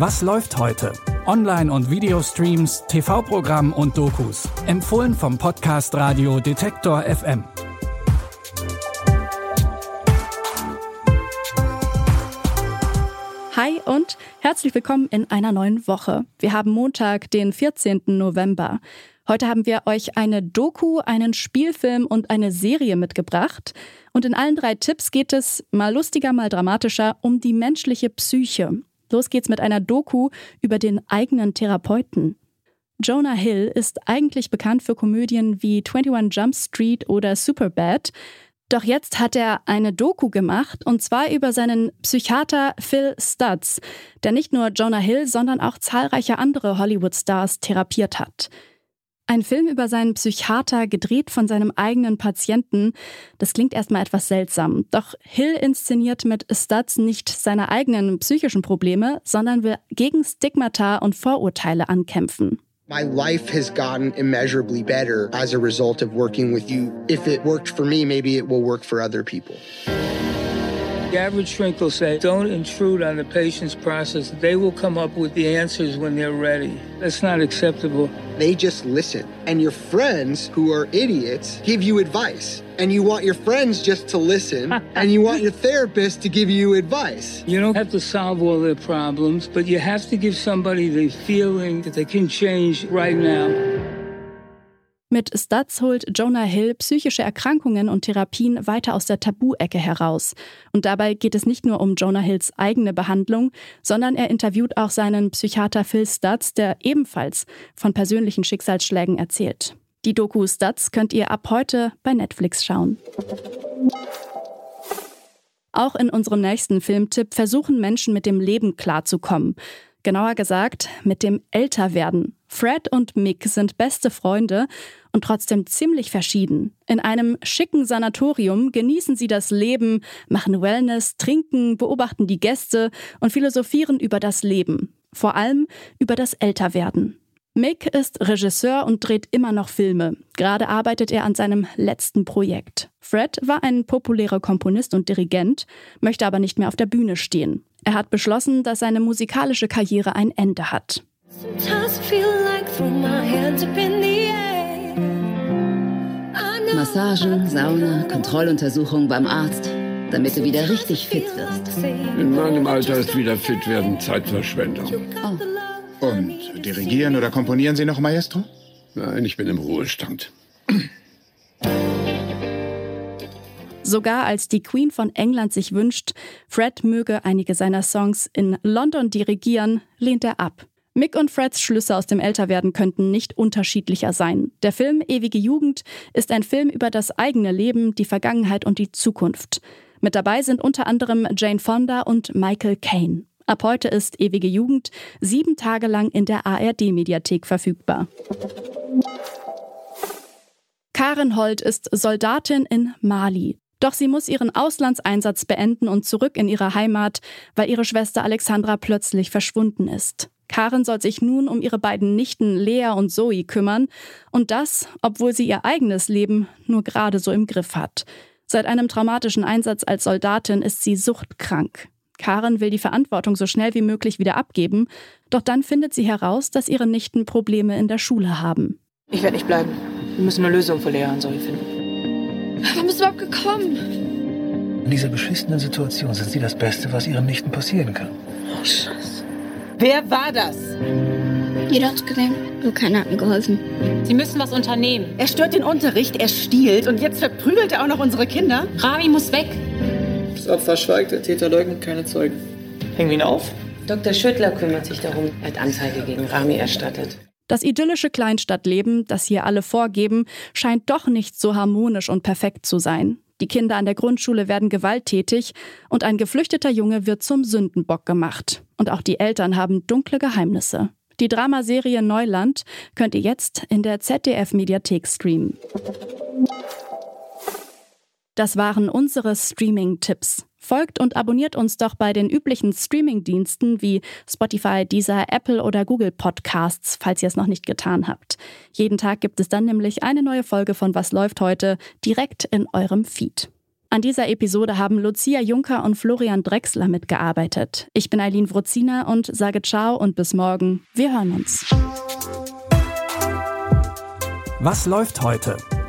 Was läuft heute? Online- und Videostreams, TV-Programm und Dokus. Empfohlen vom Podcast Radio Detektor FM. Hi und herzlich willkommen in einer neuen Woche. Wir haben Montag, den 14. November. Heute haben wir euch eine Doku, einen Spielfilm und eine Serie mitgebracht. Und in allen drei Tipps geht es, mal lustiger, mal dramatischer, um die menschliche Psyche. Los geht's mit einer Doku über den eigenen Therapeuten. Jonah Hill ist eigentlich bekannt für Komödien wie 21 Jump Street oder Superbad. Doch jetzt hat er eine Doku gemacht, und zwar über seinen Psychiater Phil Stutz, der nicht nur Jonah Hill, sondern auch zahlreiche andere Hollywood-Stars therapiert hat. Ein Film über seinen Psychiater, gedreht von seinem eigenen Patienten. Das klingt erstmal etwas seltsam. Doch Hill inszeniert mit Stutz nicht seine eigenen psychischen Probleme, sondern will gegen Stigmata und Vorurteile ankämpfen. My life has gotten immeasurably better as a result of working with you. If it worked for me, maybe it will work for other people. Average shrink will say, don't intrude on the patient's process. They will come up with the answers when they're ready. That's not acceptable. They just listen. And your friends, who are idiots, give you advice. And you want your friends just to listen, and you want your therapist to give you advice. You don't have to solve all their problems, but you have to give somebody the feeling that they can change right now. Mit Stutz holt Jonah Hill psychische Erkrankungen und Therapien weiter aus der Tabu-Ecke heraus. Und dabei geht es nicht nur um Jonah Hills eigene Behandlung, sondern er interviewt auch seinen Psychiater Phil Stutz, der ebenfalls von persönlichen Schicksalsschlägen erzählt. Die Doku Stutz könnt ihr ab heute bei Netflix schauen. Auch in unserem nächsten Filmtipp versuchen Menschen mit dem Leben klarzukommen. Genauer gesagt, mit dem Älterwerden. Fred und Mick sind beste Freunde und trotzdem ziemlich verschieden. In einem schicken Sanatorium genießen sie das Leben, machen Wellness, trinken, beobachten die Gäste und philosophieren über das Leben. Vor allem über das Älterwerden. Mick ist Regisseur und dreht immer noch Filme. Gerade arbeitet er an seinem letzten Projekt. Fred war ein populärer Komponist und Dirigent, möchte aber nicht mehr auf der Bühne stehen. Er hat beschlossen, dass seine musikalische Karriere ein Ende hat. Massagen, Sauna, Kontrolluntersuchung beim Arzt, damit du wieder richtig fit wirst. In meinem Alter ist wieder fit werden Zeitverschwendung. Oh. Und dirigieren oder komponieren Sie noch, Maestro? Nein, ich bin im Ruhestand. Sogar als die Queen von England sich wünscht, Fred möge einige seiner Songs in London dirigieren, lehnt er ab. Mick und Freds Schlüsse aus dem Älterwerden könnten nicht unterschiedlicher sein. Der Film Ewige Jugend ist ein Film über das eigene Leben, die Vergangenheit und die Zukunft. Mit dabei sind unter anderem Jane Fonda und Michael Caine. Ab heute ist Ewige Jugend sieben Tage lang in der ARD-Mediathek verfügbar. Karen Holt ist Soldatin in Mali. Doch sie muss ihren Auslandseinsatz beenden und zurück in ihre Heimat, weil ihre Schwester Alexandra plötzlich verschwunden ist. Karen soll sich nun um ihre beiden Nichten Lea und Zoe kümmern. Und das, obwohl sie ihr eigenes Leben nur gerade so im Griff hat. Seit einem traumatischen Einsatz als Soldatin ist sie suchtkrank. Karen will die Verantwortung so schnell wie möglich wieder abgeben, doch dann findet sie heraus, dass ihre Nichten Probleme in der Schule haben. Ich werde nicht bleiben. Wir müssen eine Lösung für Lea und Zoe finden. Warum bist du überhaupt gekommen? In dieser beschissenen Situation sind sie das Beste, was ihren Nichten passieren kann. Oh, Scheiße. Wer war das? Jeder hat's gesehen. Nur keiner hat mir geholfen. Sie müssen was unternehmen. Er stört den Unterricht, er stiehlt und jetzt verprügelt er auch noch unsere Kinder. Rami muss weg. Das Opfer schweigt, der Täter leugnet keine Zeugen. Hängen wir ihn auf? Dr. Schüttler kümmert sich darum, er hat Anzeige gegen Rami erstattet. Das idyllische Kleinstadtleben, das hier alle vorgeben, scheint doch nicht so harmonisch und perfekt zu sein. Die Kinder an der Grundschule werden gewalttätig und ein geflüchteter Junge wird zum Sündenbock gemacht. Und auch die Eltern haben dunkle Geheimnisse. Die Dramaserie Neuland könnt ihr jetzt in der ZDF-Mediathek streamen. Das waren unsere Streaming-Tipps. Folgt und abonniert uns doch bei den üblichen Streaming-Diensten wie Spotify, Deezer, Apple oder Google Podcasts, falls ihr es noch nicht getan habt. Jeden Tag gibt es dann nämlich eine neue Folge von Was läuft heute direkt in eurem Feed. An dieser Episode haben Lucia Juncker und Florian Drexler mitgearbeitet. Ich bin Eileen Wrozina und sage ciao und bis morgen. Wir hören uns. Was läuft heute?